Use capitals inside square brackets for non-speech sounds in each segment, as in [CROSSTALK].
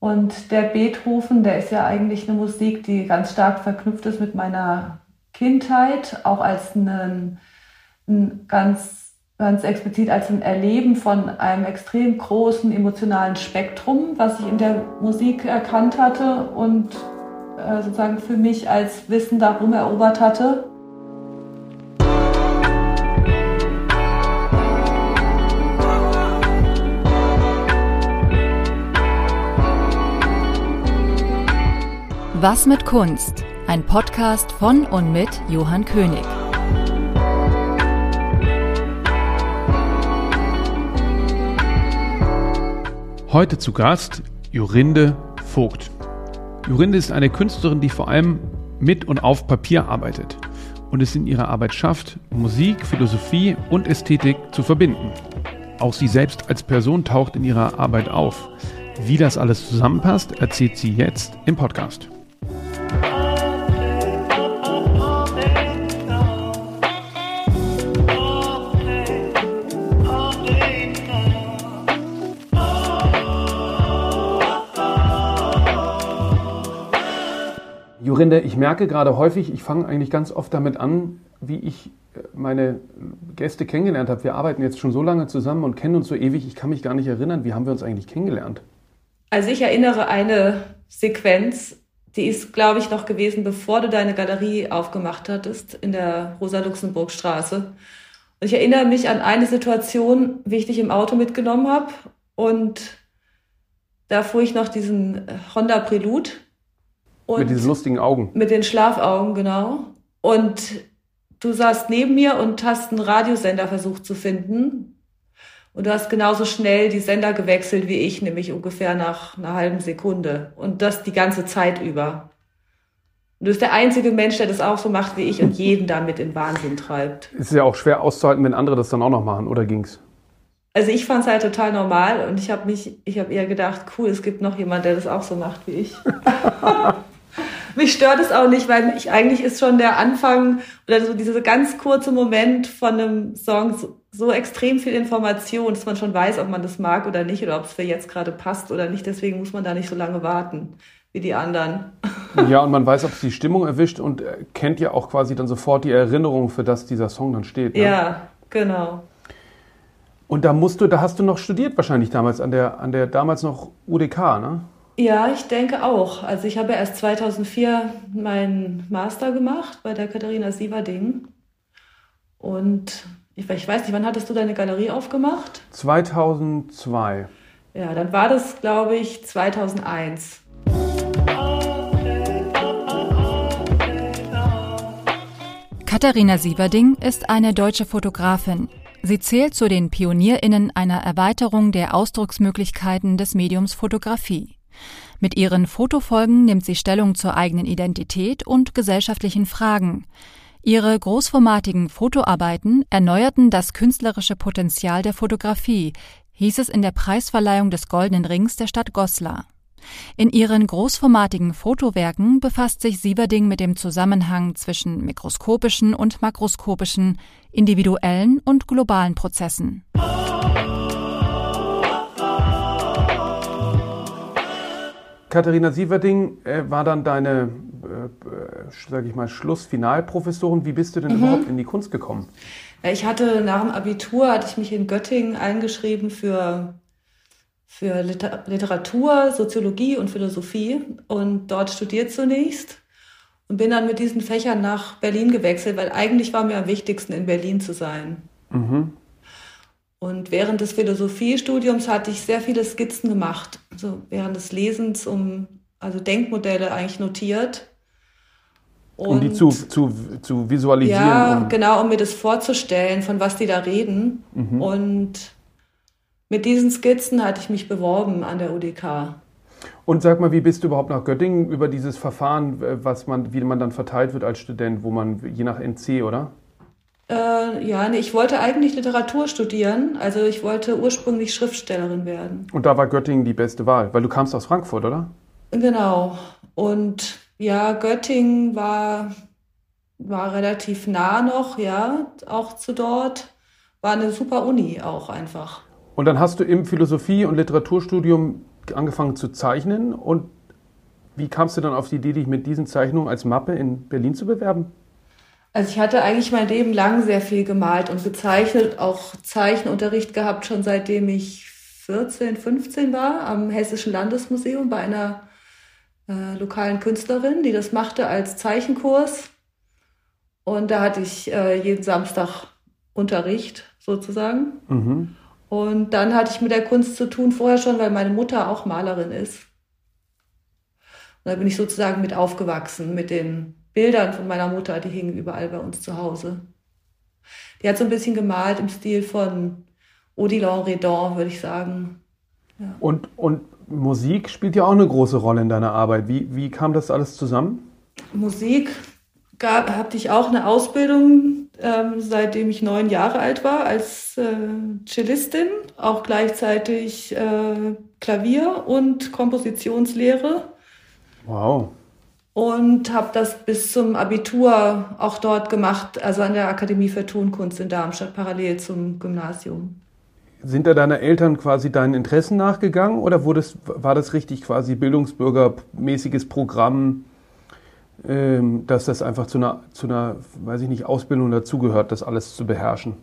Und der Beethoven, der ist ja eigentlich eine Musik, die ganz stark verknüpft ist mit meiner Kindheit, auch als ein, ein ganz, ganz explizit als ein Erleben von einem extrem großen emotionalen Spektrum, was ich in der Musik erkannt hatte und äh, sozusagen für mich als Wissen darum erobert hatte. Was mit Kunst? Ein Podcast von und mit Johann König. Heute zu Gast Jorinde Vogt. Jorinde ist eine Künstlerin, die vor allem mit und auf Papier arbeitet und es in ihrer Arbeit schafft, Musik, Philosophie und Ästhetik zu verbinden. Auch sie selbst als Person taucht in ihrer Arbeit auf. Wie das alles zusammenpasst, erzählt sie jetzt im Podcast. Jorinde, ich merke gerade häufig, ich fange eigentlich ganz oft damit an, wie ich äh, meine Gäste kennengelernt habe. Wir arbeiten jetzt schon so lange zusammen und kennen uns so ewig, ich kann mich gar nicht erinnern, wie haben wir uns eigentlich kennengelernt? Also ich erinnere eine Sequenz, die ist, glaube ich, noch gewesen, bevor du deine Galerie aufgemacht hattest in der Rosa-Luxemburg-Straße. Und ich erinnere mich an eine Situation, wie ich dich im Auto mitgenommen habe. Und da fuhr ich noch diesen Honda Prelude und mit diesen lustigen Augen. Mit den Schlafaugen, genau. Und du saßt neben mir und hast einen Radiosender versucht zu finden. Und du hast genauso schnell die Sender gewechselt wie ich, nämlich ungefähr nach einer halben Sekunde. Und das die ganze Zeit über. Und du bist der einzige Mensch, der das auch so macht wie ich und jeden damit in Wahnsinn treibt. Ist ja auch schwer auszuhalten, wenn andere das dann auch noch machen, oder ging's? Also ich fand es halt total normal und ich habe mich, ich habe eher gedacht, cool, es gibt noch jemand, der das auch so macht wie ich. [LAUGHS] mich stört es auch nicht, weil ich eigentlich ist schon der Anfang oder so dieser ganz kurze Moment von einem Song so, so, extrem viel Information, dass man schon weiß, ob man das mag oder nicht oder ob es für jetzt gerade passt oder nicht. Deswegen muss man da nicht so lange warten wie die anderen. Ja, und man weiß, ob es die Stimmung erwischt und kennt ja auch quasi dann sofort die Erinnerung, für das dieser Song dann steht. Ne? Ja, genau. Und da musst du, da hast du noch studiert wahrscheinlich damals an der, an der damals noch UDK, ne? Ja, ich denke auch. Also ich habe erst 2004 meinen Master gemacht bei der Katharina Sieverding. Und ich, ich weiß nicht, wann hattest du deine Galerie aufgemacht? 2002. Ja, dann war das, glaube ich, 2001. Katharina Sieverding ist eine deutsche Fotografin. Sie zählt zu den Pionierinnen einer Erweiterung der Ausdrucksmöglichkeiten des Mediums Fotografie. Mit ihren Fotofolgen nimmt sie Stellung zur eigenen Identität und gesellschaftlichen Fragen. Ihre großformatigen Fotoarbeiten erneuerten das künstlerische Potenzial der Fotografie, hieß es in der Preisverleihung des Goldenen Rings der Stadt Goslar. In ihren großformatigen Fotowerken befasst sich Sieverding mit dem Zusammenhang zwischen mikroskopischen und makroskopischen, individuellen und globalen Prozessen. Katharina Sieverding äh, war dann deine, äh, äh sage ich mal, Schlussfinalprofessorin. Wie bist du denn mhm. überhaupt in die Kunst gekommen? Ich hatte nach dem Abitur, hatte ich mich in Göttingen eingeschrieben für, für Literatur, Soziologie und Philosophie und dort studiert zunächst und bin dann mit diesen Fächern nach Berlin gewechselt, weil eigentlich war mir am wichtigsten, in Berlin zu sein. Mhm. Und während des Philosophiestudiums hatte ich sehr viele Skizzen gemacht, also während des Lesens, um also Denkmodelle eigentlich notiert. Und, um die zu, zu, zu visualisieren. Ja, um genau, um mir das vorzustellen, von was die da reden. Mhm. Und mit diesen Skizzen hatte ich mich beworben an der UDK. Und sag mal, wie bist du überhaupt nach Göttingen über dieses Verfahren, was man, wie man dann verteilt wird als Student, wo man je nach NC, oder? Äh, ja, nee, ich wollte eigentlich Literatur studieren. Also ich wollte ursprünglich Schriftstellerin werden. Und da war Göttingen die beste Wahl, weil du kamst aus Frankfurt, oder? Genau. Und ja, Göttingen war, war relativ nah noch, ja, auch zu dort. War eine super Uni auch einfach. Und dann hast du im Philosophie- und Literaturstudium angefangen zu zeichnen und wie kamst du dann auf die Idee, dich mit diesen Zeichnungen als Mappe in Berlin zu bewerben? Also ich hatte eigentlich mein Leben lang sehr viel gemalt und gezeichnet, auch Zeichenunterricht gehabt, schon seitdem ich 14, 15 war, am Hessischen Landesmuseum bei einer äh, lokalen Künstlerin, die das machte als Zeichenkurs. Und da hatte ich äh, jeden Samstag Unterricht sozusagen. Mhm. Und dann hatte ich mit der Kunst zu tun, vorher schon, weil meine Mutter auch Malerin ist. Und da bin ich sozusagen mit aufgewachsen, mit den Bildern von meiner Mutter, die hingen überall bei uns zu Hause. Die hat so ein bisschen gemalt im Stil von Odilon Redon, würde ich sagen. Ja. Und, und Musik spielt ja auch eine große Rolle in deiner Arbeit. Wie, wie kam das alles zusammen? Musik gab, hatte ich auch eine Ausbildung, ähm, seitdem ich neun Jahre alt war, als äh, Cellistin, auch gleichzeitig äh, Klavier und Kompositionslehre. Wow. Und habe das bis zum Abitur auch dort gemacht, also an der Akademie für Tonkunst in Darmstadt, parallel zum Gymnasium. Sind da deine Eltern quasi deinen Interessen nachgegangen oder wurde es, war das richtig quasi bildungsbürgermäßiges Programm, ähm, dass das einfach zu einer, zu einer, weiß ich nicht, Ausbildung dazugehört, das alles zu beherrschen?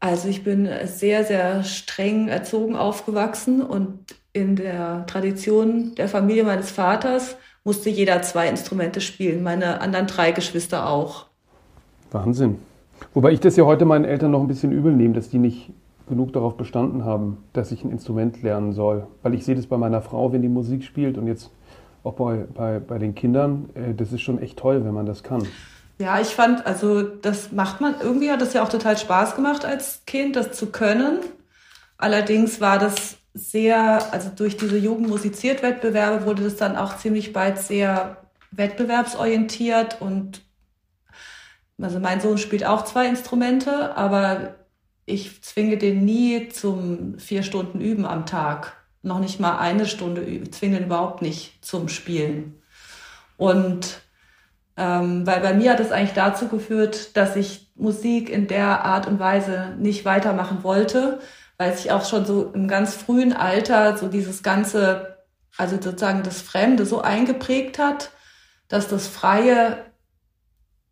Also ich bin sehr, sehr streng erzogen aufgewachsen und in der Tradition der Familie meines Vaters musste jeder zwei Instrumente spielen, meine anderen drei Geschwister auch. Wahnsinn. Wobei ich das ja heute meinen Eltern noch ein bisschen übel nehme, dass die nicht genug darauf bestanden haben, dass ich ein Instrument lernen soll. Weil ich sehe das bei meiner Frau, wenn die Musik spielt und jetzt auch bei, bei, bei den Kindern. Äh, das ist schon echt toll, wenn man das kann. Ja, ich fand, also das macht man, irgendwie hat das ja auch total Spaß gemacht als Kind, das zu können. Allerdings war das sehr, also durch diese Jugendmusiziert-Wettbewerbe wurde das dann auch ziemlich bald sehr wettbewerbsorientiert und also mein Sohn spielt auch zwei Instrumente, aber ich zwinge den nie zum vier Stunden Üben am Tag. Noch nicht mal eine Stunde üben. Zwinge den überhaupt nicht zum Spielen. Und ähm, weil bei mir hat es eigentlich dazu geführt, dass ich Musik in der Art und Weise nicht weitermachen wollte, weil sich auch schon so im ganz frühen Alter so dieses ganze, also sozusagen das Fremde so eingeprägt hat, dass das Freie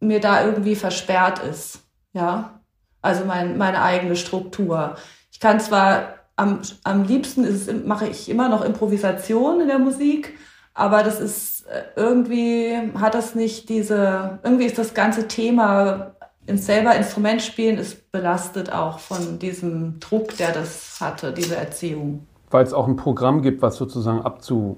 mir da irgendwie versperrt ist. Ja, also mein, meine eigene Struktur. Ich kann zwar am, am liebsten ist mache ich immer noch Improvisation in der Musik, aber das ist äh, irgendwie hat das nicht diese, irgendwie ist das ganze Thema ins selber Instrument spielen ist belastet auch von diesem Druck, der das hatte, diese Erziehung. Weil es auch ein Programm gibt, was sozusagen abzu,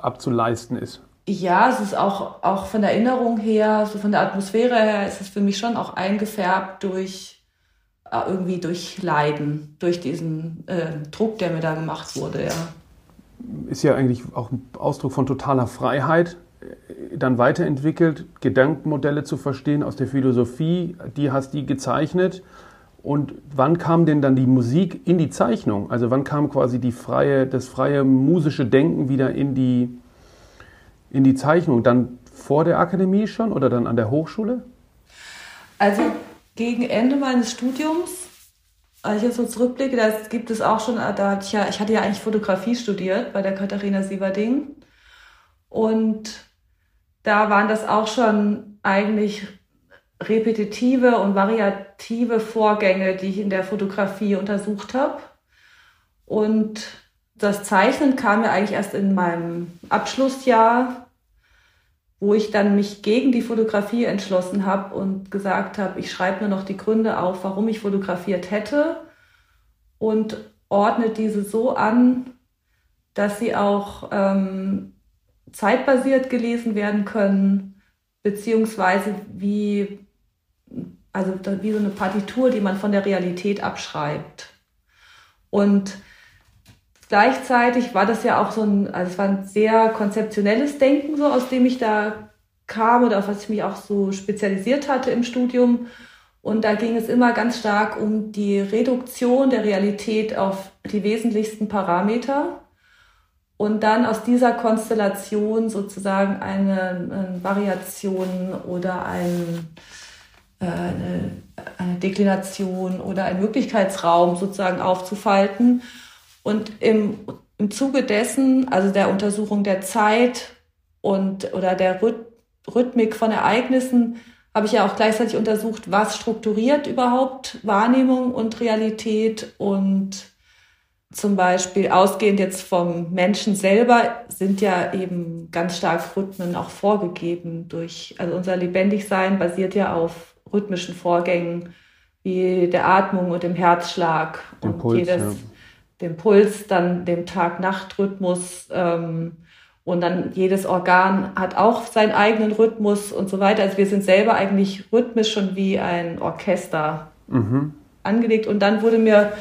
abzuleisten ist. Ja, es ist auch, auch von der Erinnerung her, so von der Atmosphäre her, ist es für mich schon auch eingefärbt durch äh, irgendwie durch Leiden, durch diesen äh, Druck, der mir da gemacht wurde, ja. Ist ja eigentlich auch ein Ausdruck von totaler Freiheit, dann weiterentwickelt, Gedankenmodelle zu verstehen aus der Philosophie, die hast die gezeichnet. Und wann kam denn dann die Musik in die Zeichnung? Also wann kam quasi die freie, das freie musische Denken wieder in die, in die Zeichnung? Dann vor der Akademie schon oder dann an der Hochschule? Also gegen Ende meines Studiums, als ich jetzt so zurückblicke, da gibt es auch schon, da hatte ich ja, ich hatte ja eigentlich Fotografie studiert bei der Katharina Sieverding. Und da waren das auch schon eigentlich repetitive und variative Vorgänge, die ich in der Fotografie untersucht habe. Und das Zeichnen kam mir eigentlich erst in meinem Abschlussjahr wo ich dann mich gegen die Fotografie entschlossen habe und gesagt habe, ich schreibe nur noch die Gründe auf, warum ich fotografiert hätte und ordne diese so an, dass sie auch ähm, zeitbasiert gelesen werden können, beziehungsweise wie, also wie so eine Partitur, die man von der Realität abschreibt. Und gleichzeitig war das ja auch so ein, also es war ein sehr konzeptionelles Denken, so aus dem ich da kam oder auf was ich mich auch so spezialisiert hatte im Studium. Und da ging es immer ganz stark um die Reduktion der Realität auf die wesentlichsten Parameter und dann aus dieser Konstellation sozusagen eine, eine Variation oder ein, äh, eine, eine Deklination oder einen Möglichkeitsraum sozusagen aufzufalten. Und im, im Zuge dessen, also der Untersuchung der Zeit und oder der Rhythmik von Ereignissen, habe ich ja auch gleichzeitig untersucht, was strukturiert überhaupt Wahrnehmung und Realität und zum Beispiel ausgehend jetzt vom Menschen selber sind ja eben ganz stark Rhythmen auch vorgegeben durch, also unser Lebendigsein basiert ja auf rhythmischen Vorgängen wie der Atmung und dem Herzschlag dem und Puls, jedes, ja. dem Puls, dann dem Tag-Nacht-Rhythmus ähm, und dann jedes Organ hat auch seinen eigenen Rhythmus und so weiter. Also wir sind selber eigentlich rhythmisch schon wie ein Orchester mhm. angelegt und dann wurde mir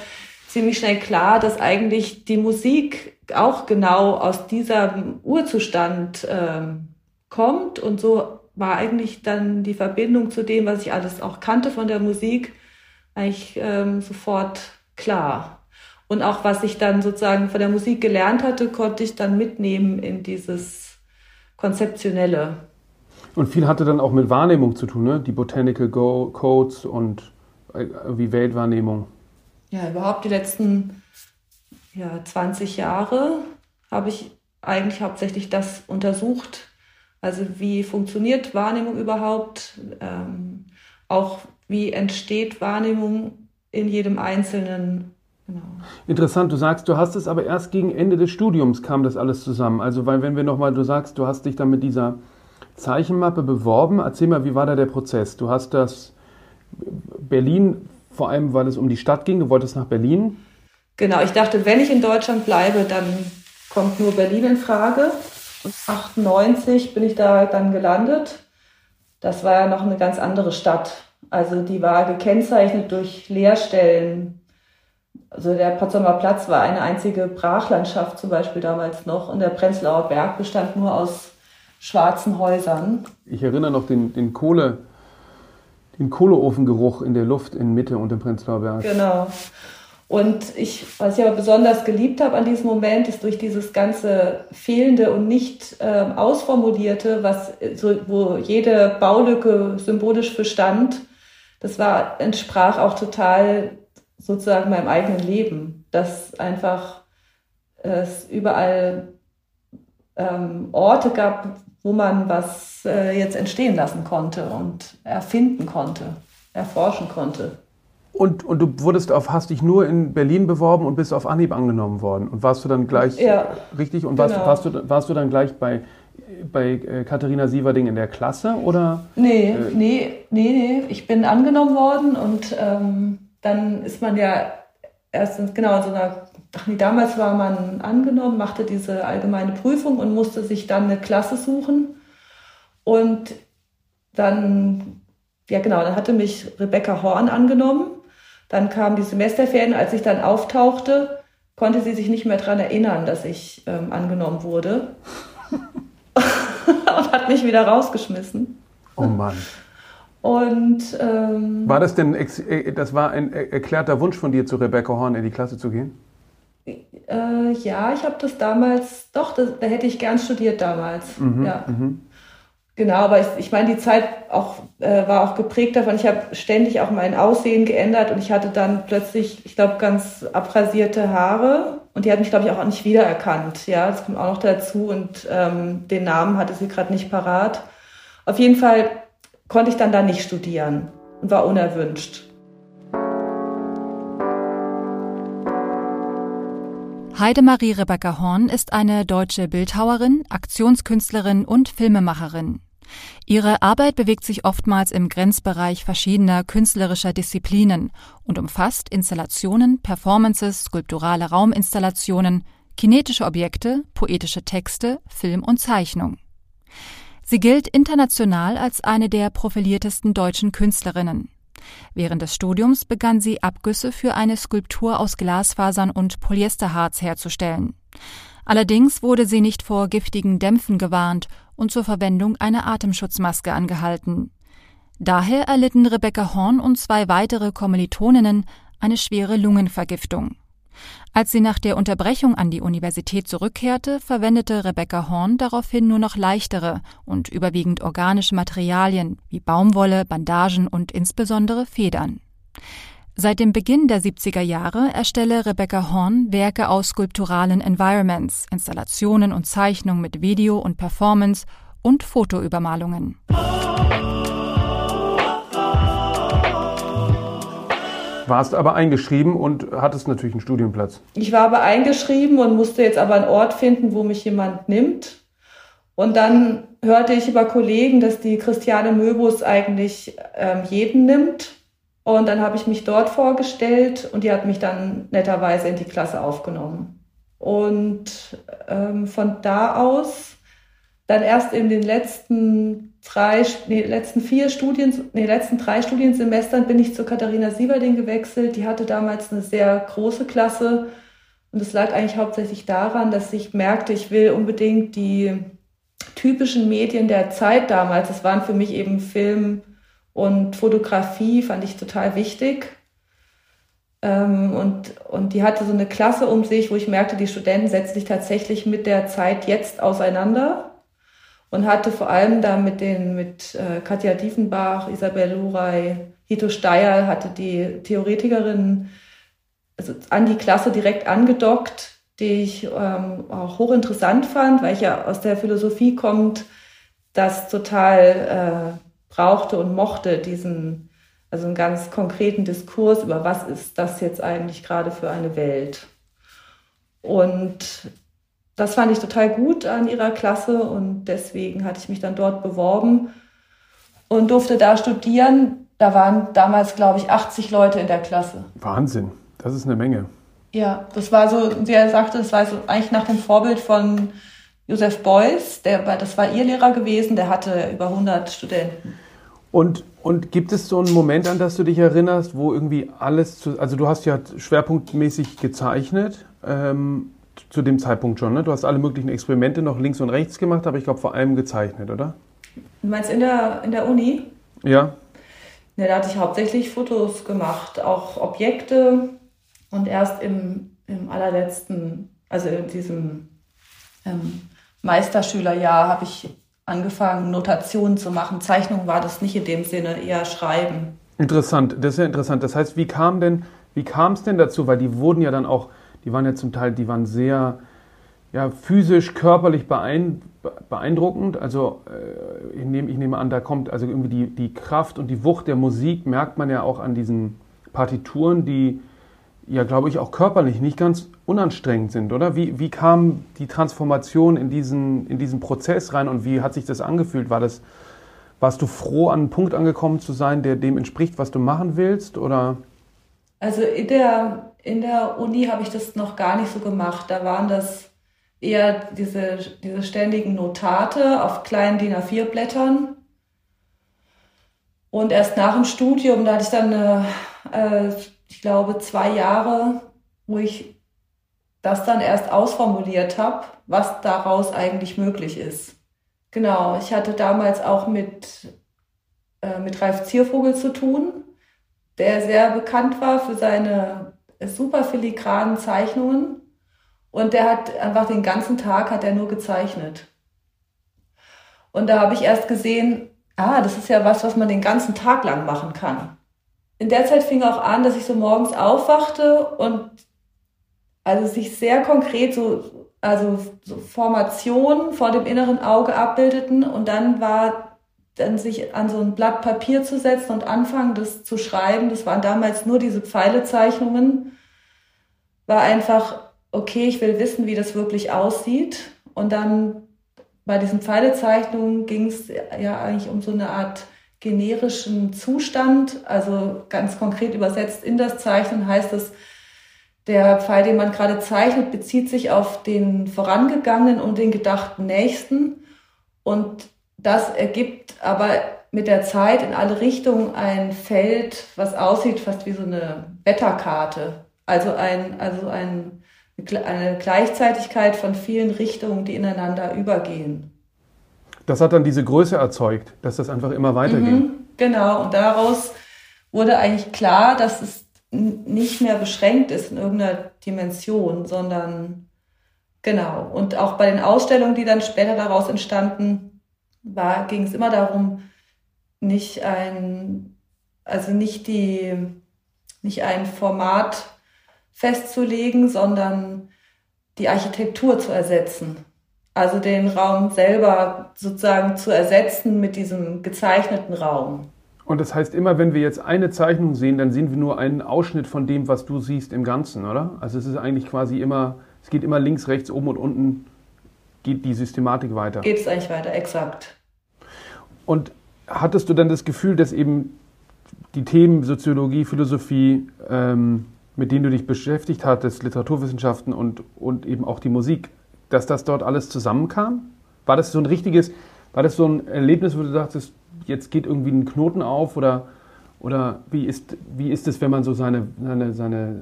ziemlich schnell klar, dass eigentlich die Musik auch genau aus diesem Urzustand ähm, kommt. Und so war eigentlich dann die Verbindung zu dem, was ich alles auch kannte von der Musik, eigentlich ähm, sofort klar. Und auch was ich dann sozusagen von der Musik gelernt hatte, konnte ich dann mitnehmen in dieses Konzeptionelle. Und viel hatte dann auch mit Wahrnehmung zu tun, ne? Die Botanical Go Codes und äh, wie Weltwahrnehmung ja, überhaupt die letzten ja, 20 Jahre habe ich eigentlich hauptsächlich das untersucht. Also wie funktioniert Wahrnehmung überhaupt? Ähm, auch wie entsteht Wahrnehmung in jedem Einzelnen? Genau. Interessant, du sagst, du hast es aber erst gegen Ende des Studiums kam das alles zusammen. Also, weil wenn wir nochmal, du sagst, du hast dich dann mit dieser Zeichenmappe beworben. Erzähl mal, wie war da der Prozess? Du hast das Berlin vor allem, weil es um die Stadt ging. Du wolltest nach Berlin. Genau, ich dachte, wenn ich in Deutschland bleibe, dann kommt nur Berlin in Frage. Und 98 bin ich da dann gelandet. Das war ja noch eine ganz andere Stadt. Also die war gekennzeichnet durch Leerstellen. Also der Potsdamer Platz war eine einzige Brachlandschaft zum Beispiel damals noch und der Prenzlauer Berg bestand nur aus schwarzen Häusern. Ich erinnere noch den, den Kohle, den Kohleofengeruch in der Luft in Mitte und im Prenzlauer Berg. Genau. Und ich, was ich aber besonders geliebt habe an diesem Moment, ist durch dieses ganze fehlende und nicht äh, ausformulierte, was so, wo jede Baulücke symbolisch bestand, das war entsprach auch total sozusagen meinem eigenen Leben, dass einfach es überall ähm, Orte gab, wo man was äh, jetzt entstehen lassen konnte und erfinden konnte, erforschen konnte. Und, und du wurdest auf, hast dich nur in Berlin beworben und bist auf Anhieb angenommen worden. Und warst du dann gleich ja, richtig? Und warst, genau. warst, du, warst du dann gleich bei, bei äh, Katharina Sieverding in der Klasse? Oder, nee, äh, nee, nee, nee. Ich bin angenommen worden und ähm, dann ist man ja erst in, genau in so einer ach nee, damals war man angenommen, machte diese allgemeine Prüfung und musste sich dann eine Klasse suchen. Und dann, ja genau, dann hatte mich Rebecca Horn angenommen. Dann kamen die Semesterferien. Als ich dann auftauchte, konnte sie sich nicht mehr daran erinnern, dass ich ähm, angenommen wurde. [LAUGHS] und hat mich wieder rausgeschmissen. Oh Mann. Und ähm, war das denn, äh, das war ein erklärter Wunsch von dir, zu Rebecca Horn in die Klasse zu gehen? Äh, ja, ich habe das damals, doch, das, da hätte ich gern studiert damals. Mhm, ja. Mhm. Genau, aber ich, ich meine, die Zeit auch, äh, war auch geprägt davon. Ich habe ständig auch mein Aussehen geändert und ich hatte dann plötzlich, ich glaube, ganz abrasierte Haare und die hat mich, glaube ich, auch nicht wiedererkannt. Ja, das kommt auch noch dazu und ähm, den Namen hatte sie gerade nicht parat. Auf jeden Fall konnte ich dann da nicht studieren und war unerwünscht. Heidemarie Rebecca Horn ist eine deutsche Bildhauerin, Aktionskünstlerin und Filmemacherin. Ihre Arbeit bewegt sich oftmals im Grenzbereich verschiedener künstlerischer Disziplinen und umfasst Installationen, Performances, skulpturale Rauminstallationen, kinetische Objekte, poetische Texte, Film und Zeichnung. Sie gilt international als eine der profiliertesten deutschen Künstlerinnen. Während des Studiums begann sie Abgüsse für eine Skulptur aus Glasfasern und Polyesterharz herzustellen. Allerdings wurde sie nicht vor giftigen Dämpfen gewarnt und zur Verwendung einer Atemschutzmaske angehalten. Daher erlitten Rebecca Horn und zwei weitere Kommilitoninnen eine schwere Lungenvergiftung. Als sie nach der Unterbrechung an die Universität zurückkehrte, verwendete Rebecca Horn daraufhin nur noch leichtere und überwiegend organische Materialien wie Baumwolle, Bandagen und insbesondere Federn. Seit dem Beginn der 70er Jahre erstelle Rebecca Horn Werke aus skulpturalen Environments, Installationen und Zeichnungen mit Video und Performance und Fotoübermalungen. Warst aber eingeschrieben und hattest natürlich einen Studienplatz. Ich war aber eingeschrieben und musste jetzt aber einen Ort finden, wo mich jemand nimmt. Und dann hörte ich über Kollegen, dass die Christiane Möbus eigentlich ähm, jeden nimmt. Und dann habe ich mich dort vorgestellt und die hat mich dann netterweise in die Klasse aufgenommen. Und ähm, von da aus, dann erst in den letzten drei, nee, letzten vier Studien, nee, letzten drei Studiensemestern bin ich zu Katharina Sieverding gewechselt. Die hatte damals eine sehr große Klasse. Und es lag eigentlich hauptsächlich daran, dass ich merkte, ich will unbedingt die typischen Medien der Zeit damals, das waren für mich eben Film und Fotografie, fand ich total wichtig. Ähm, und, und die hatte so eine Klasse um sich, wo ich merkte, die Studenten setzen sich tatsächlich mit der Zeit jetzt auseinander und hatte vor allem da mit den, mit äh, Katja Diefenbach, Isabel Luray, Hito Steyer, hatte die Theoretikerin also an die Klasse direkt angedockt, die ich ähm, auch hochinteressant fand, weil ich ja aus der Philosophie kommt, das total äh, brauchte und mochte, diesen, also einen ganz konkreten Diskurs über was ist das jetzt eigentlich gerade für eine Welt. Und das fand ich total gut an ihrer Klasse und deswegen hatte ich mich dann dort beworben und durfte da studieren. Da waren damals, glaube ich, 80 Leute in der Klasse. Wahnsinn, das ist eine Menge. Ja, das war so, sie sagte, das war so eigentlich nach dem Vorbild von Josef Beuys, der, das war ihr Lehrer gewesen, der hatte über 100 Studenten. Und, und gibt es so einen Moment, an das du dich erinnerst, wo irgendwie alles, zu, also du hast ja schwerpunktmäßig gezeichnet, ähm, zu dem Zeitpunkt schon, ne? Du hast alle möglichen Experimente noch links und rechts gemacht, aber ich glaube vor allem gezeichnet, oder? Du meinst in der, in der Uni? Ja. Ja, da hatte ich hauptsächlich Fotos gemacht, auch Objekte, und erst im, im allerletzten, also in diesem ähm, Meisterschülerjahr habe ich angefangen, Notationen zu machen. Zeichnung war das nicht in dem Sinne, eher Schreiben. Interessant, das ist ja interessant. Das heißt, wie kam denn, wie kam es denn dazu? Weil die wurden ja dann auch, die waren ja zum Teil, die waren sehr ja, physisch, körperlich beeindruckend. Also äh, ich, nehme, ich nehme an, da kommt also irgendwie die, die Kraft und die Wucht der Musik, merkt man ja auch an diesen Partituren, die ja, glaube ich, auch körperlich nicht ganz unanstrengend sind, oder? Wie, wie kam die Transformation in diesen, in diesen Prozess rein und wie hat sich das angefühlt? War das, warst du froh, an einen Punkt angekommen zu sein, der dem entspricht, was du machen willst? Oder? Also in der, in der Uni habe ich das noch gar nicht so gemacht. Da waren das eher diese, diese ständigen Notate auf kleinen DIN A4-Blättern. Und erst nach dem Studium, da hatte ich dann eine äh, ich glaube, zwei Jahre, wo ich das dann erst ausformuliert habe, was daraus eigentlich möglich ist. Genau, ich hatte damals auch mit, äh, mit Ralf Ziervogel zu tun, der sehr bekannt war für seine super filigranen Zeichnungen. Und der hat einfach den ganzen Tag hat er nur gezeichnet. Und da habe ich erst gesehen, ah, das ist ja was, was man den ganzen Tag lang machen kann in der Zeit fing auch an, dass ich so morgens aufwachte und also sich sehr konkret so, also so Formationen vor dem inneren Auge abbildeten und dann war dann sich an so ein Blatt Papier zu setzen und anfangen, das zu schreiben. Das waren damals nur diese Pfeilezeichnungen. War einfach, okay, ich will wissen, wie das wirklich aussieht. Und dann bei diesen Pfeilezeichnungen ging es ja eigentlich um so eine Art generischen Zustand, also ganz konkret übersetzt in das Zeichnen heißt es, der Pfeil, den man gerade zeichnet, bezieht sich auf den vorangegangenen und den gedachten Nächsten. Und das ergibt aber mit der Zeit in alle Richtungen ein Feld, was aussieht fast wie so eine Wetterkarte. Also ein, also ein, eine Gleichzeitigkeit von vielen Richtungen, die ineinander übergehen. Das hat dann diese Größe erzeugt, dass das einfach immer weiterging. Mhm, genau, und daraus wurde eigentlich klar, dass es nicht mehr beschränkt ist in irgendeiner Dimension, sondern genau. Und auch bei den Ausstellungen, die dann später daraus entstanden, war, ging es immer darum, nicht ein, also nicht die nicht ein Format festzulegen, sondern die Architektur zu ersetzen. Also den Raum selber sozusagen zu ersetzen mit diesem gezeichneten Raum. Und das heißt, immer wenn wir jetzt eine Zeichnung sehen, dann sehen wir nur einen Ausschnitt von dem, was du siehst im Ganzen, oder? Also es ist eigentlich quasi immer, es geht immer links, rechts, oben und unten geht die Systematik weiter. Geht es eigentlich weiter, exakt. Und hattest du dann das Gefühl, dass eben die Themen Soziologie, Philosophie, ähm, mit denen du dich beschäftigt hattest, Literaturwissenschaften und, und eben auch die Musik, dass das dort alles zusammenkam? War das so ein richtiges, war das so ein Erlebnis, wo du dachtest, jetzt geht irgendwie ein Knoten auf oder, oder wie, ist, wie ist es, wenn man so seine, seine, seine,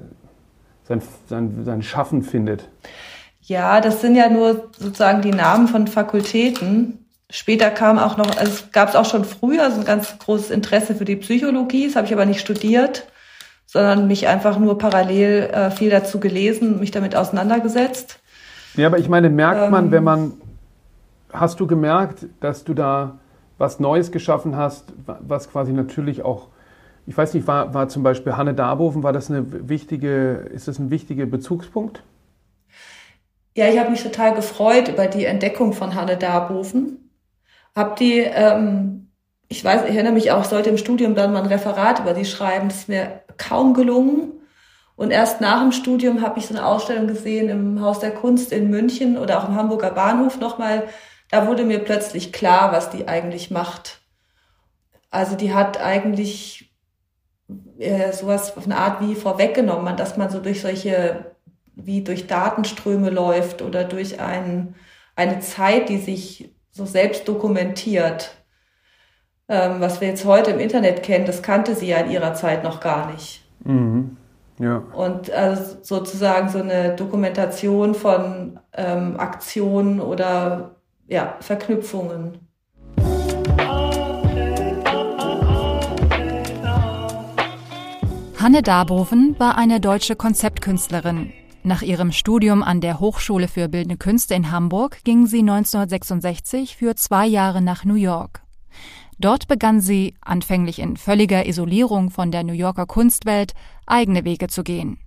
sein, sein, sein Schaffen findet? Ja, das sind ja nur sozusagen die Namen von Fakultäten. Später kam auch noch, also es gab es auch schon früher so ein ganz großes Interesse für die Psychologie, das habe ich aber nicht studiert, sondern mich einfach nur parallel äh, viel dazu gelesen, mich damit auseinandergesetzt. Ja, aber ich meine, merkt man, ähm, wenn man, hast du gemerkt, dass du da was Neues geschaffen hast, was quasi natürlich auch, ich weiß nicht, war, war zum Beispiel Hanne Darboven, war das eine wichtige, ist das ein wichtiger Bezugspunkt? Ja, ich habe mich total gefreut über die Entdeckung von Hanne Darboven. Hab die, ähm, ich weiß, ich erinnere mich auch, sollte im Studium dann mal ein Referat über die schreiben. Das ist mir kaum gelungen. Und erst nach dem Studium habe ich so eine Ausstellung gesehen im Haus der Kunst in München oder auch im Hamburger Bahnhof nochmal da wurde mir plötzlich klar, was die eigentlich macht. Also die hat eigentlich äh, sowas auf eine Art wie vorweggenommen, dass man so durch solche, wie durch Datenströme läuft oder durch ein, eine Zeit, die sich so selbst dokumentiert. Ähm, was wir jetzt heute im Internet kennen, das kannte sie ja in ihrer Zeit noch gar nicht. Mhm. Ja. Und also sozusagen so eine Dokumentation von ähm, Aktionen oder ja, Verknüpfungen. Hanne Darboven war eine deutsche Konzeptkünstlerin. Nach ihrem Studium an der Hochschule für Bildende Künste in Hamburg ging sie 1966 für zwei Jahre nach New York. Dort begann sie, anfänglich in völliger Isolierung von der New Yorker Kunstwelt, eigene Wege zu gehen.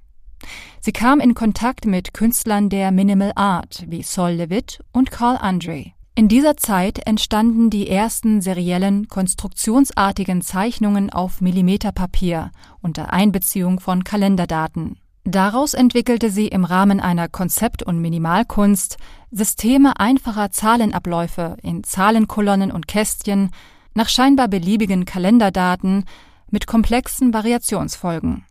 Sie kam in Kontakt mit Künstlern der Minimal Art wie Sol Levitt und Carl Andre. In dieser Zeit entstanden die ersten seriellen, konstruktionsartigen Zeichnungen auf Millimeterpapier unter Einbeziehung von Kalenderdaten. Daraus entwickelte sie im Rahmen einer Konzept- und Minimalkunst Systeme einfacher Zahlenabläufe in Zahlenkolonnen und Kästchen nach scheinbar beliebigen Kalenderdaten mit komplexen Variationsfolgen.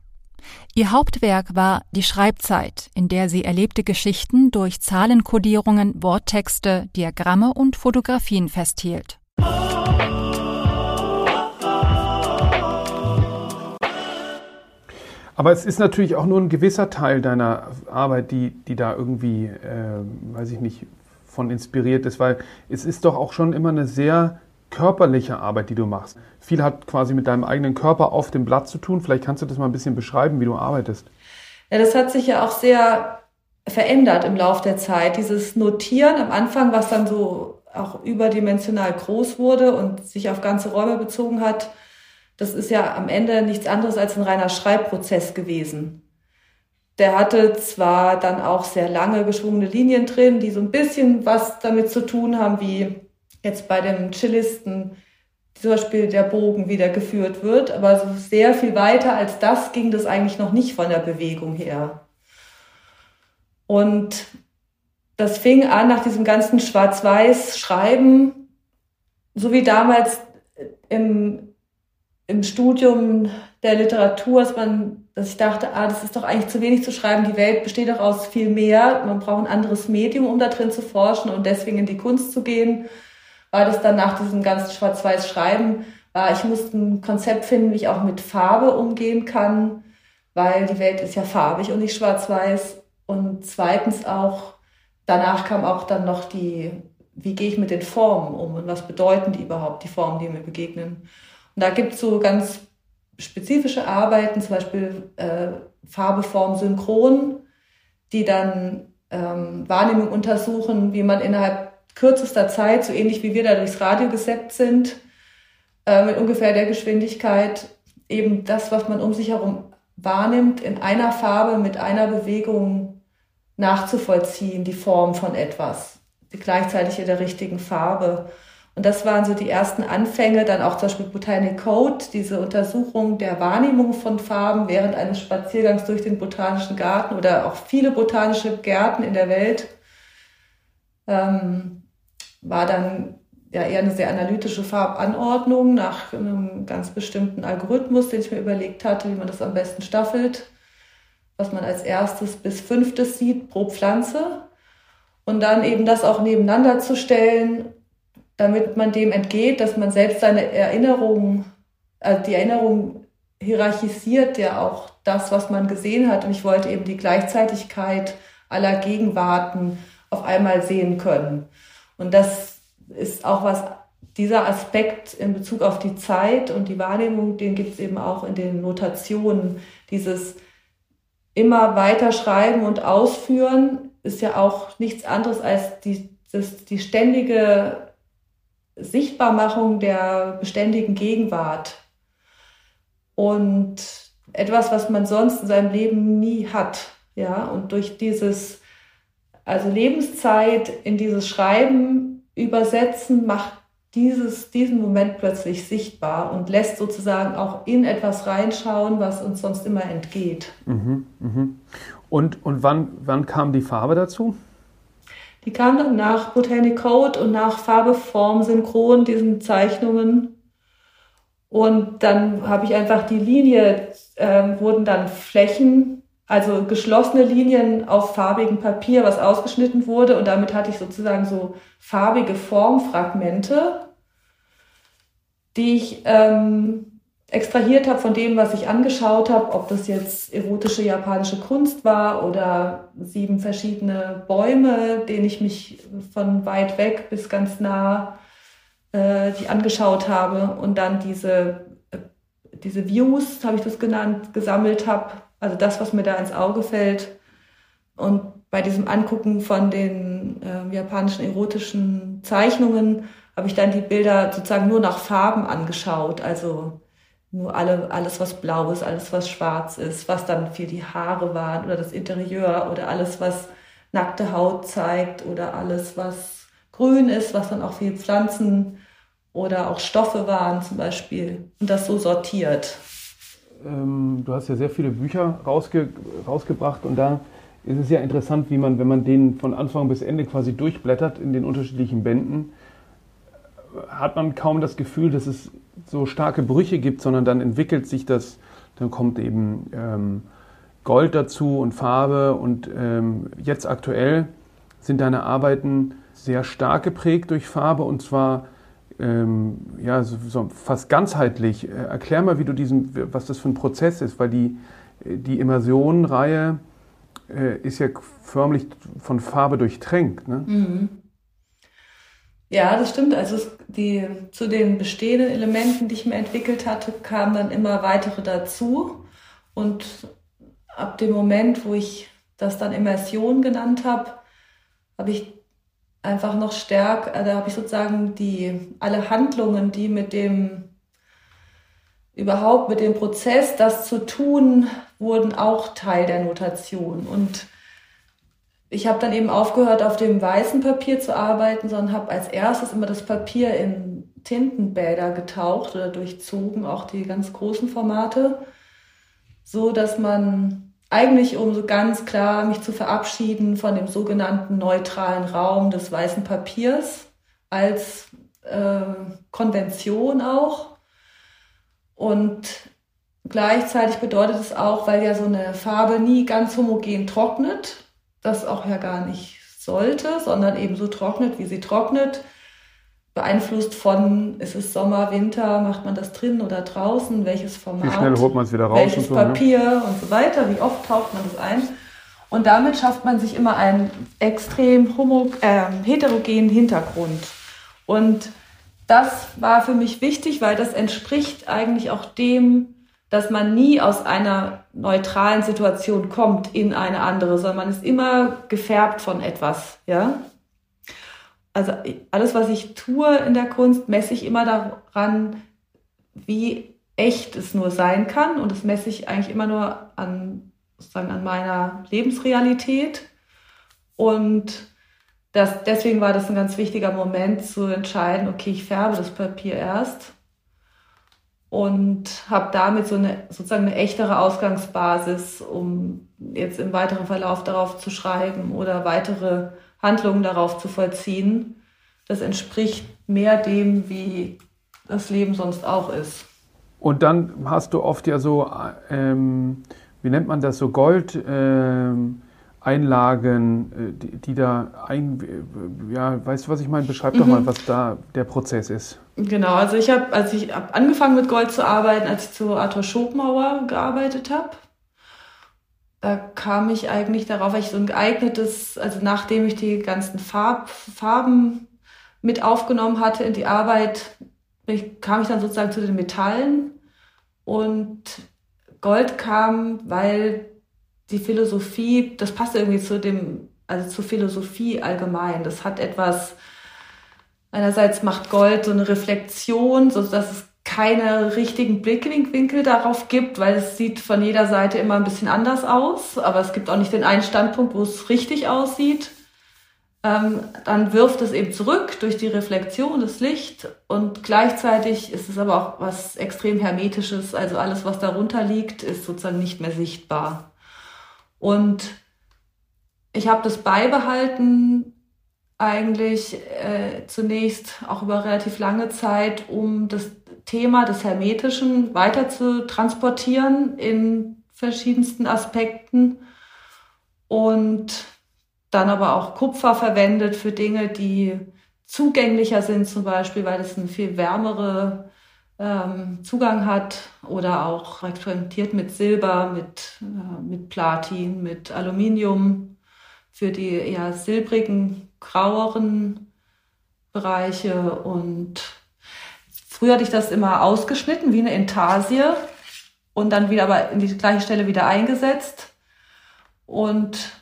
Ihr Hauptwerk war Die Schreibzeit, in der sie erlebte Geschichten durch Zahlenkodierungen, Worttexte, Diagramme und Fotografien festhielt. Aber es ist natürlich auch nur ein gewisser Teil deiner Arbeit, die, die da irgendwie, äh, weiß ich nicht, von inspiriert ist, weil es ist doch auch schon immer eine sehr körperliche Arbeit, die du machst. Viel hat quasi mit deinem eigenen Körper auf dem Blatt zu tun. Vielleicht kannst du das mal ein bisschen beschreiben, wie du arbeitest. Ja, das hat sich ja auch sehr verändert im Laufe der Zeit. Dieses Notieren am Anfang, was dann so auch überdimensional groß wurde und sich auf ganze Räume bezogen hat, das ist ja am Ende nichts anderes als ein reiner Schreibprozess gewesen. Der hatte zwar dann auch sehr lange geschwungene Linien drin, die so ein bisschen was damit zu tun haben, wie jetzt bei dem Chillisten zum Beispiel der Bogen wieder geführt wird, aber so sehr viel weiter als das ging das eigentlich noch nicht von der Bewegung her. Und das fing an nach diesem ganzen Schwarz-Weiß-Schreiben, so wie damals im, im Studium der Literatur, dass man, dass ich dachte, ah, das ist doch eigentlich zu wenig zu schreiben, die Welt besteht doch aus viel mehr, man braucht ein anderes Medium, um da drin zu forschen und deswegen in die Kunst zu gehen war das dann nach diesem ganzen schwarz-weiß Schreiben, war, ich musste ein Konzept finden, wie ich auch mit Farbe umgehen kann, weil die Welt ist ja farbig und nicht schwarz-weiß. Und zweitens auch, danach kam auch dann noch die, wie gehe ich mit den Formen um und was bedeuten die überhaupt, die Formen, die mir begegnen. Und da gibt es so ganz spezifische Arbeiten, zum Beispiel äh, Farbe, Form, Synchron, die dann ähm, Wahrnehmung untersuchen, wie man innerhalb kürzester Zeit, so ähnlich wie wir da durchs Radio gesäppt sind, äh, mit ungefähr der Geschwindigkeit eben das, was man um sich herum wahrnimmt, in einer Farbe mit einer Bewegung nachzuvollziehen, die Form von etwas, gleichzeitig in der richtigen Farbe. Und das waren so die ersten Anfänge, dann auch zum Beispiel Botanic Code, diese Untersuchung der Wahrnehmung von Farben während eines Spaziergangs durch den Botanischen Garten oder auch viele botanische Gärten in der Welt. Ähm, war dann ja eher eine sehr analytische Farbanordnung nach einem ganz bestimmten Algorithmus, den ich mir überlegt hatte, wie man das am besten staffelt, was man als erstes bis fünftes sieht pro Pflanze und dann eben das auch nebeneinander zu stellen, damit man dem entgeht, dass man selbst seine Erinnerungen, also die Erinnerung hierarchisiert ja auch das, was man gesehen hat und ich wollte eben die Gleichzeitigkeit aller Gegenwarten auf einmal sehen können. Und das ist auch was, dieser Aspekt in Bezug auf die Zeit und die Wahrnehmung, den gibt es eben auch in den Notationen. Dieses immer weiter schreiben und ausführen ist ja auch nichts anderes als die, das, die ständige Sichtbarmachung der beständigen Gegenwart. Und etwas, was man sonst in seinem Leben nie hat. Ja, und durch dieses, also Lebenszeit in dieses Schreiben Übersetzen macht dieses, diesen Moment plötzlich sichtbar und lässt sozusagen auch in etwas reinschauen, was uns sonst immer entgeht. Mhm, mhm. Und, und wann, wann kam die Farbe dazu? Die kam dann nach Botanic Code und nach Farbe, Form, Synchron, diesen Zeichnungen. Und dann habe ich einfach die Linie, äh, wurden dann Flächen also geschlossene Linien auf farbigem Papier, was ausgeschnitten wurde. Und damit hatte ich sozusagen so farbige Formfragmente, die ich ähm, extrahiert habe von dem, was ich angeschaut habe, ob das jetzt erotische japanische Kunst war oder sieben verschiedene Bäume, denen ich mich von weit weg bis ganz nah äh, die angeschaut habe und dann diese, äh, diese Views, habe ich das genannt, gesammelt habe also das, was mir da ins Auge fällt. Und bei diesem Angucken von den äh, japanischen erotischen Zeichnungen habe ich dann die Bilder sozusagen nur nach Farben angeschaut. Also nur alle, alles, was blau ist, alles, was schwarz ist, was dann für die Haare waren oder das Interieur oder alles, was nackte Haut zeigt oder alles, was grün ist, was dann auch viel Pflanzen oder auch Stoffe waren zum Beispiel. Und das so sortiert ähm, du hast ja sehr viele Bücher rausge rausgebracht und da ist es ja interessant, wie man, wenn man den von Anfang bis Ende quasi durchblättert in den unterschiedlichen Bänden, hat man kaum das Gefühl, dass es so starke Brüche gibt, sondern dann entwickelt sich das, dann kommt eben ähm, Gold dazu und Farbe und ähm, jetzt aktuell sind deine Arbeiten sehr stark geprägt durch Farbe und zwar ähm, ja, so, so fast ganzheitlich. Äh, erklär mal, wie du diesen, was das für ein Prozess ist, weil die, die Immersion-Reihe äh, ist ja förmlich von Farbe durchtränkt. Ne? Mhm. Ja, das stimmt. Also es, die, zu den bestehenden Elementen, die ich mir entwickelt hatte, kamen dann immer weitere dazu. Und ab dem Moment, wo ich das dann Immersion genannt habe, habe ich einfach noch stärker, äh, da habe ich sozusagen die, alle Handlungen, die mit dem, überhaupt mit dem Prozess, das zu tun, wurden auch Teil der Notation. Und ich habe dann eben aufgehört, auf dem weißen Papier zu arbeiten, sondern habe als erstes immer das Papier in Tintenbäder getaucht oder durchzogen, auch die ganz großen Formate, so dass man eigentlich um so ganz klar mich zu verabschieden von dem sogenannten neutralen Raum des weißen Papiers als äh, Konvention auch. Und gleichzeitig bedeutet es auch, weil ja so eine Farbe nie ganz homogen trocknet, das auch ja gar nicht sollte, sondern eben so trocknet, wie sie trocknet, beeinflusst von, ist es Sommer, Winter, macht man das drin oder draußen, welches Format, wie schnell holt man es wieder raus, welches so, ne? Papier ne? und so weiter, wie oft taucht man das ein. Und damit schafft man sich immer einen extrem homo, äh, heterogenen Hintergrund. Und das war für mich wichtig, weil das entspricht eigentlich auch dem, dass man nie aus einer neutralen Situation kommt in eine andere, sondern man ist immer gefärbt von etwas, ja also alles, was ich tue in der Kunst, messe ich immer daran, wie echt es nur sein kann. Und das messe ich eigentlich immer nur an, sozusagen an meiner Lebensrealität. Und das, deswegen war das ein ganz wichtiger Moment zu entscheiden, okay, ich färbe das Papier erst und habe damit so eine sozusagen eine echtere Ausgangsbasis, um jetzt im weiteren Verlauf darauf zu schreiben oder weitere Handlungen darauf zu vollziehen. Das entspricht mehr dem, wie das Leben sonst auch ist. Und dann hast du oft ja so, ähm, wie nennt man das, so Gold. Ähm Einlagen, äh, die, die, da ein, ja, weißt du, was ich meine? Beschreib doch mhm. mal, was da der Prozess ist. Genau, also ich habe, als ich hab angefangen mit Gold zu arbeiten, als ich zu Arthur Schopenhauer gearbeitet habe, da kam ich eigentlich darauf, weil ich so ein geeignetes, also nachdem ich die ganzen Farb, Farben mit aufgenommen hatte in die Arbeit, kam ich dann sozusagen zu den Metallen und Gold kam, weil die Philosophie, das passt irgendwie zu dem, also zur Philosophie allgemein. Das hat etwas, einerseits macht Gold so eine Reflexion, so dass es keine richtigen Blickwinkel darauf gibt, weil es sieht von jeder Seite immer ein bisschen anders aus, aber es gibt auch nicht den einen Standpunkt, wo es richtig aussieht. Ähm, dann wirft es eben zurück durch die Reflexion, das Licht und gleichzeitig ist es aber auch was extrem hermetisches, also alles, was darunter liegt, ist sozusagen nicht mehr sichtbar. Und ich habe das beibehalten eigentlich äh, zunächst auch über relativ lange Zeit, um das Thema des Hermetischen weiter zu transportieren in verschiedensten Aspekten. Und dann aber auch Kupfer verwendet für Dinge, die zugänglicher sind, zum Beispiel, weil es eine viel wärmere ähm, Zugang hat oder auch experimentiert mit Silber, mit, äh, mit Platin, mit Aluminium für die eher silbrigen, graueren Bereiche. Und früher hatte ich das immer ausgeschnitten wie eine Intarsie und dann wieder aber in die gleiche Stelle wieder eingesetzt. Und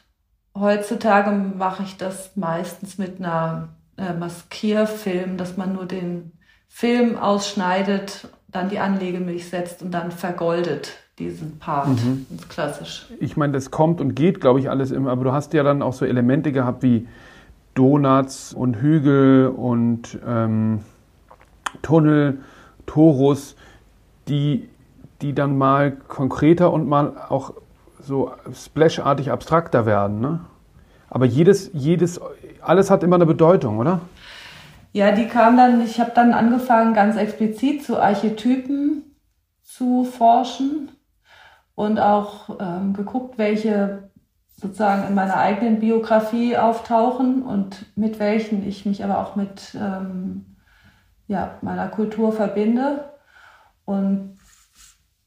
heutzutage mache ich das meistens mit einer äh, Maskierfilm, dass man nur den Film ausschneidet, dann die Anlegemilch setzt und dann vergoldet diesen Part. Mhm. Das ist klassisch. Ich meine, das kommt und geht, glaube ich, alles immer, aber du hast ja dann auch so Elemente gehabt wie Donuts und Hügel und ähm, Tunnel, Torus, die, die dann mal konkreter und mal auch so splashartig abstrakter werden. Ne? Aber jedes, jedes, alles hat immer eine Bedeutung, oder? Ja, die kam dann, ich habe dann angefangen, ganz explizit zu Archetypen zu forschen und auch ähm, geguckt, welche sozusagen in meiner eigenen Biografie auftauchen und mit welchen ich mich aber auch mit ähm, ja, meiner Kultur verbinde. Und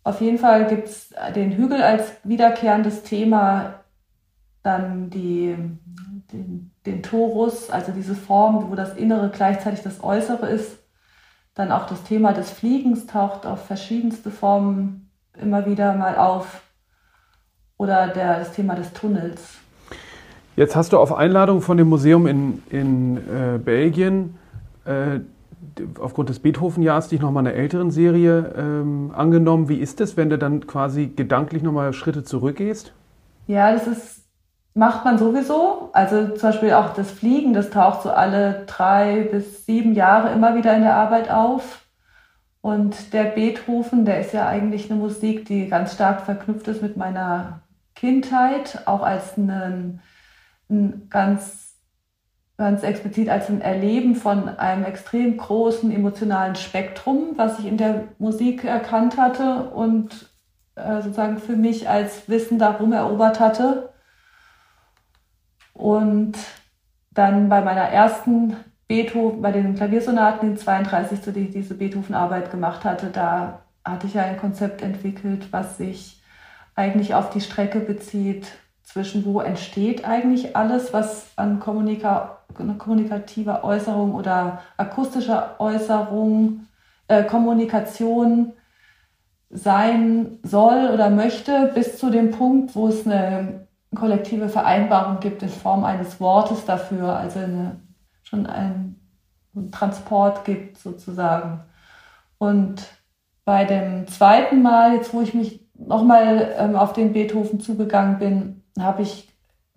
auf jeden Fall gibt es den Hügel als wiederkehrendes Thema, dann die, den den Torus, also diese Form, wo das Innere gleichzeitig das Äußere ist. Dann auch das Thema des Fliegens taucht auf verschiedenste Formen immer wieder mal auf. Oder der, das Thema des Tunnels. Jetzt hast du auf Einladung von dem Museum in, in äh, Belgien äh, aufgrund des Beethoven-Jahres dich nochmal einer älteren Serie ähm, angenommen. Wie ist es, wenn du dann quasi gedanklich nochmal Schritte zurückgehst? Ja, das ist macht man sowieso. Also zum Beispiel auch das Fliegen, das taucht so alle drei bis sieben Jahre immer wieder in der Arbeit auf. Und der Beethoven, der ist ja eigentlich eine Musik, die ganz stark verknüpft ist mit meiner Kindheit, auch als ein, ein ganz, ganz explizit als ein Erleben von einem extrem großen emotionalen Spektrum, was ich in der Musik erkannt hatte und äh, sozusagen für mich als Wissen darum erobert hatte. Und dann bei meiner ersten Beethoven, bei den Klaviersonaten, den 32, zu denen ich diese Beethoven-Arbeit gemacht hatte, da hatte ich ja ein Konzept entwickelt, was sich eigentlich auf die Strecke bezieht, zwischen wo entsteht eigentlich alles, was an Kommunika kommunikativer Äußerung oder akustischer Äußerung, äh, Kommunikation sein soll oder möchte, bis zu dem Punkt, wo es eine kollektive Vereinbarung gibt in Form eines Wortes dafür, also eine, schon ein, ein Transport gibt sozusagen. Und bei dem zweiten Mal, jetzt wo ich mich nochmal ähm, auf den Beethoven zugegangen bin, habe ich,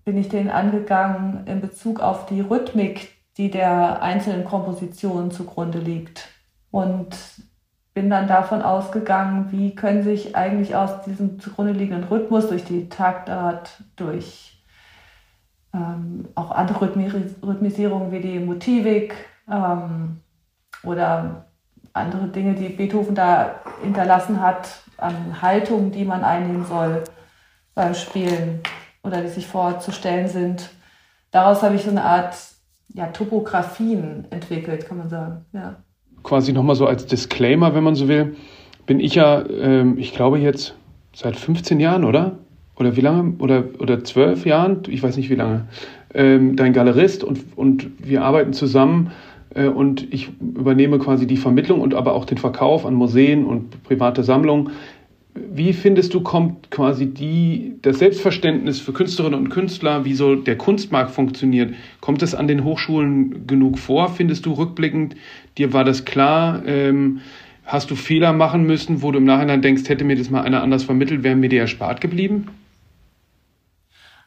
bin ich den angegangen in Bezug auf die Rhythmik, die der einzelnen Kompositionen zugrunde liegt. Und bin dann davon ausgegangen, wie können sich eigentlich aus diesem zugrunde liegenden Rhythmus durch die Taktart, durch ähm, auch andere Rhythmisierungen wie die Motivik ähm, oder andere Dinge, die Beethoven da hinterlassen hat, an Haltungen, die man einnehmen soll beim Spielen oder die sich vorzustellen sind. Daraus habe ich so eine Art ja, Topografien entwickelt, kann man sagen. Ja. Quasi nochmal so als Disclaimer, wenn man so will, bin ich ja, ähm, ich glaube jetzt seit 15 Jahren, oder? Oder wie lange? Oder, oder 12 Jahren? Ich weiß nicht wie lange. Ähm, dein Galerist und, und wir arbeiten zusammen äh, und ich übernehme quasi die Vermittlung und aber auch den Verkauf an Museen und private Sammlungen. Wie findest du, kommt quasi die, das Selbstverständnis für Künstlerinnen und Künstler, wie so der Kunstmarkt funktioniert, kommt es an den Hochschulen genug vor? Findest du rückblickend, dir war das klar? Ähm, hast du Fehler machen müssen, wo du im Nachhinein denkst, hätte mir das mal einer anders vermittelt, wäre mir die erspart geblieben?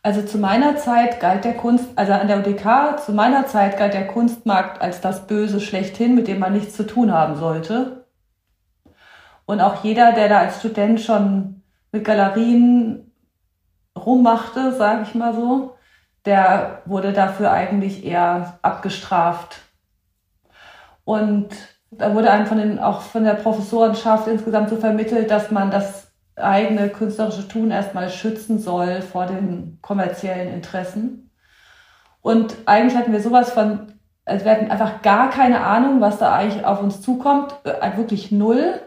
Also zu meiner Zeit galt der Kunst, also an der UDK, zu meiner Zeit galt der Kunstmarkt als das Böse schlechthin, mit dem man nichts zu tun haben sollte. Und auch jeder, der da als Student schon mit Galerien rummachte, sage ich mal so, der wurde dafür eigentlich eher abgestraft. Und da wurde einem von den, auch von der Professorenschaft insgesamt so vermittelt, dass man das eigene künstlerische Tun erstmal schützen soll vor den kommerziellen Interessen. Und eigentlich hatten wir sowas von, also wir hatten einfach gar keine Ahnung, was da eigentlich auf uns zukommt, äh, wirklich null.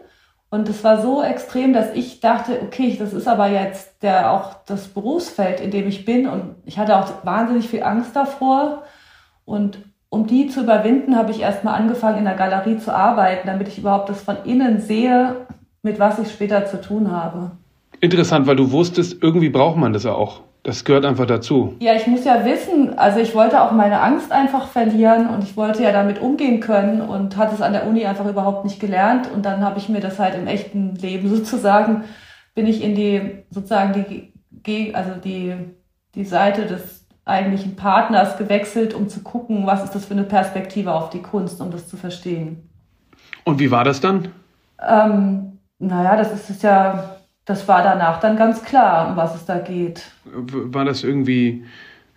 Und es war so extrem, dass ich dachte, okay, das ist aber jetzt der auch das Berufsfeld, in dem ich bin. Und ich hatte auch wahnsinnig viel Angst davor. Und um die zu überwinden, habe ich erstmal angefangen, in der Galerie zu arbeiten, damit ich überhaupt das von innen sehe, mit was ich später zu tun habe. Interessant, weil du wusstest, irgendwie braucht man das ja auch. Das gehört einfach dazu. Ja, ich muss ja wissen, also ich wollte auch meine Angst einfach verlieren und ich wollte ja damit umgehen können und hatte es an der Uni einfach überhaupt nicht gelernt. Und dann habe ich mir das halt im echten Leben [LAUGHS] sozusagen, bin ich in die, sozusagen die, also die, die Seite des eigentlichen Partners gewechselt, um zu gucken, was ist das für eine Perspektive auf die Kunst, um das zu verstehen. Und wie war das dann? Ähm, naja, das ist es ja, das war danach dann ganz klar, um was es da geht. War das irgendwie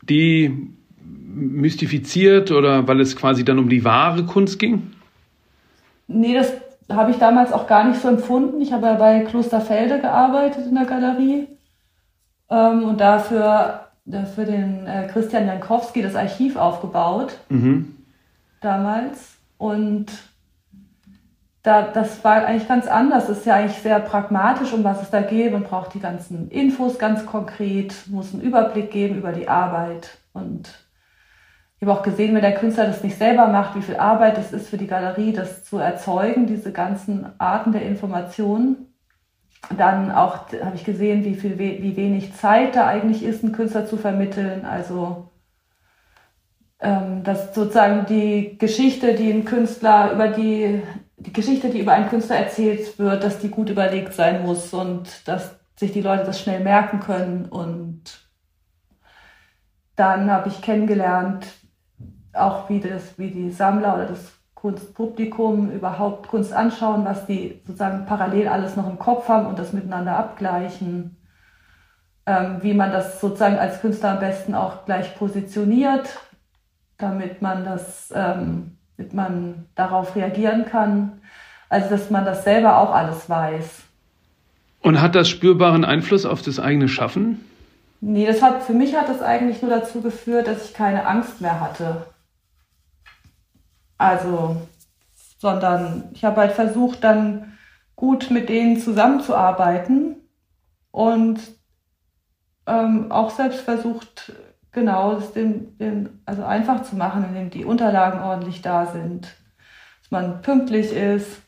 die mystifiziert oder weil es quasi dann um die wahre Kunst ging? Nee, das habe ich damals auch gar nicht so empfunden. Ich habe ja bei Klosterfelde gearbeitet in der Galerie ähm, und dafür für den äh, Christian Jankowski das Archiv aufgebaut. Mhm. Damals. Und da, das war eigentlich ganz anders. Das ist ja eigentlich sehr pragmatisch, um was es da geht. Man braucht die ganzen Infos ganz konkret, muss einen Überblick geben über die Arbeit. Und ich habe auch gesehen, wenn der Künstler das nicht selber macht, wie viel Arbeit es ist für die Galerie, das zu erzeugen, diese ganzen Arten der Informationen. Dann auch habe ich gesehen, wie, viel, wie wenig Zeit da eigentlich ist, einen Künstler zu vermitteln. Also ähm, dass sozusagen die Geschichte, die ein Künstler über die die Geschichte, die über einen Künstler erzählt wird, dass die gut überlegt sein muss und dass sich die Leute das schnell merken können. Und dann habe ich kennengelernt, auch wie, das, wie die Sammler oder das Kunstpublikum überhaupt Kunst anschauen, was die sozusagen parallel alles noch im Kopf haben und das miteinander abgleichen. Ähm, wie man das sozusagen als Künstler am besten auch gleich positioniert, damit man das ähm, damit man darauf reagieren kann. Also dass man das selber auch alles weiß. Und hat das spürbaren Einfluss auf das eigene Schaffen? Nee, das hat, für mich hat das eigentlich nur dazu geführt, dass ich keine Angst mehr hatte. Also, sondern ich habe halt versucht, dann gut mit denen zusammenzuarbeiten und ähm, auch selbst versucht, genau, das den, den, also einfach zu machen, indem die Unterlagen ordentlich da sind, dass man pünktlich ist,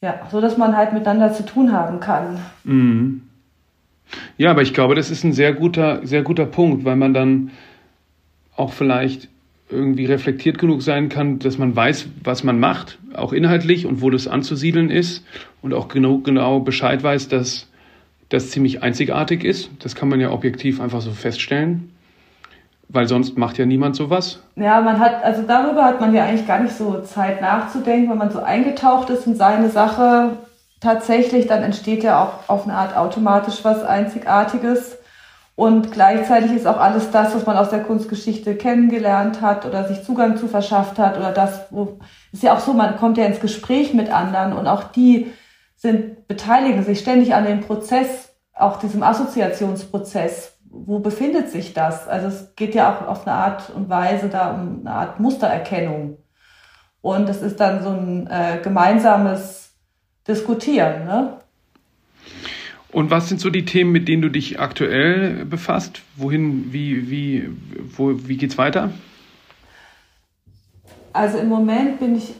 ja, so dass man halt miteinander zu tun haben kann. Mhm. Ja, aber ich glaube, das ist ein sehr guter, sehr guter Punkt, weil man dann auch vielleicht irgendwie reflektiert genug sein kann, dass man weiß, was man macht, auch inhaltlich und wo das anzusiedeln ist und auch genau, genau Bescheid weiß, dass das ziemlich einzigartig ist. Das kann man ja objektiv einfach so feststellen, weil sonst macht ja niemand sowas. Ja, man hat, also darüber hat man ja eigentlich gar nicht so Zeit nachzudenken, wenn man so eingetaucht ist in seine Sache. Tatsächlich, dann entsteht ja auch auf eine Art automatisch was Einzigartiges. Und gleichzeitig ist auch alles das, was man aus der Kunstgeschichte kennengelernt hat oder sich Zugang zu verschafft hat oder das, wo, ist ja auch so, man kommt ja ins Gespräch mit anderen und auch die sind, beteiligen sich ständig an dem Prozess, auch diesem Assoziationsprozess. Wo befindet sich das? Also es geht ja auch auf eine Art und Weise da um eine Art Mustererkennung. Und es ist dann so ein äh, gemeinsames Diskutieren, ne? Und was sind so die Themen, mit denen du dich aktuell befasst? Wohin, wie, wie, wo, wie geht's weiter? Also im Moment bin ich,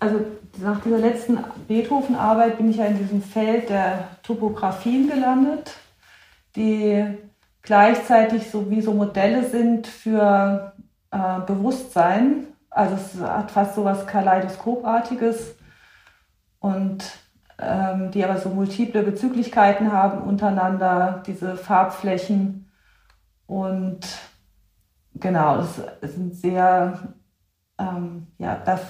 also nach dieser letzten Beethoven-Arbeit bin ich ja in diesem Feld der Topografien gelandet, die gleichzeitig so wie so Modelle sind für äh, Bewusstsein. Also es hat fast so was Kaleidoskopartiges und ähm, die aber so multiple Bezüglichkeiten haben untereinander, diese Farbflächen. Und genau, es sind sehr, ähm, ja, da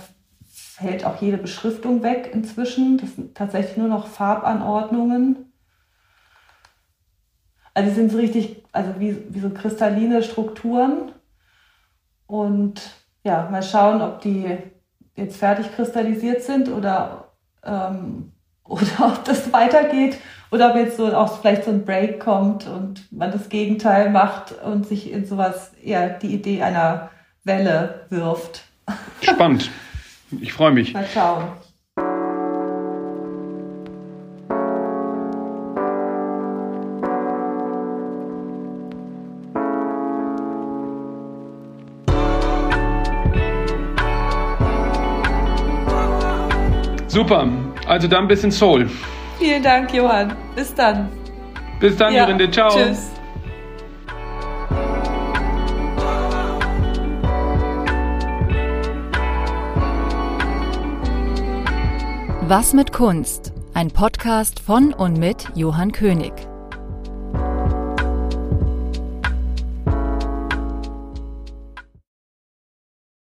fällt auch jede Beschriftung weg inzwischen. Das sind tatsächlich nur noch Farbanordnungen. Also die sind so richtig, also wie, wie so kristalline Strukturen. Und ja, mal schauen, ob die jetzt fertig kristallisiert sind oder ähm, [LAUGHS] oder ob das weitergeht oder ob jetzt so auch vielleicht so ein Break kommt und man das Gegenteil macht und sich in sowas eher die Idee einer Welle wirft. Spannend. Ich freue mich. Mal schauen. Super. Also dann ein bisschen Soul. Vielen Dank, Johann. Bis dann. Bis dann, ja. Jorinde. Ciao. Tschüss. Was mit Kunst? Ein Podcast von und mit Johann König.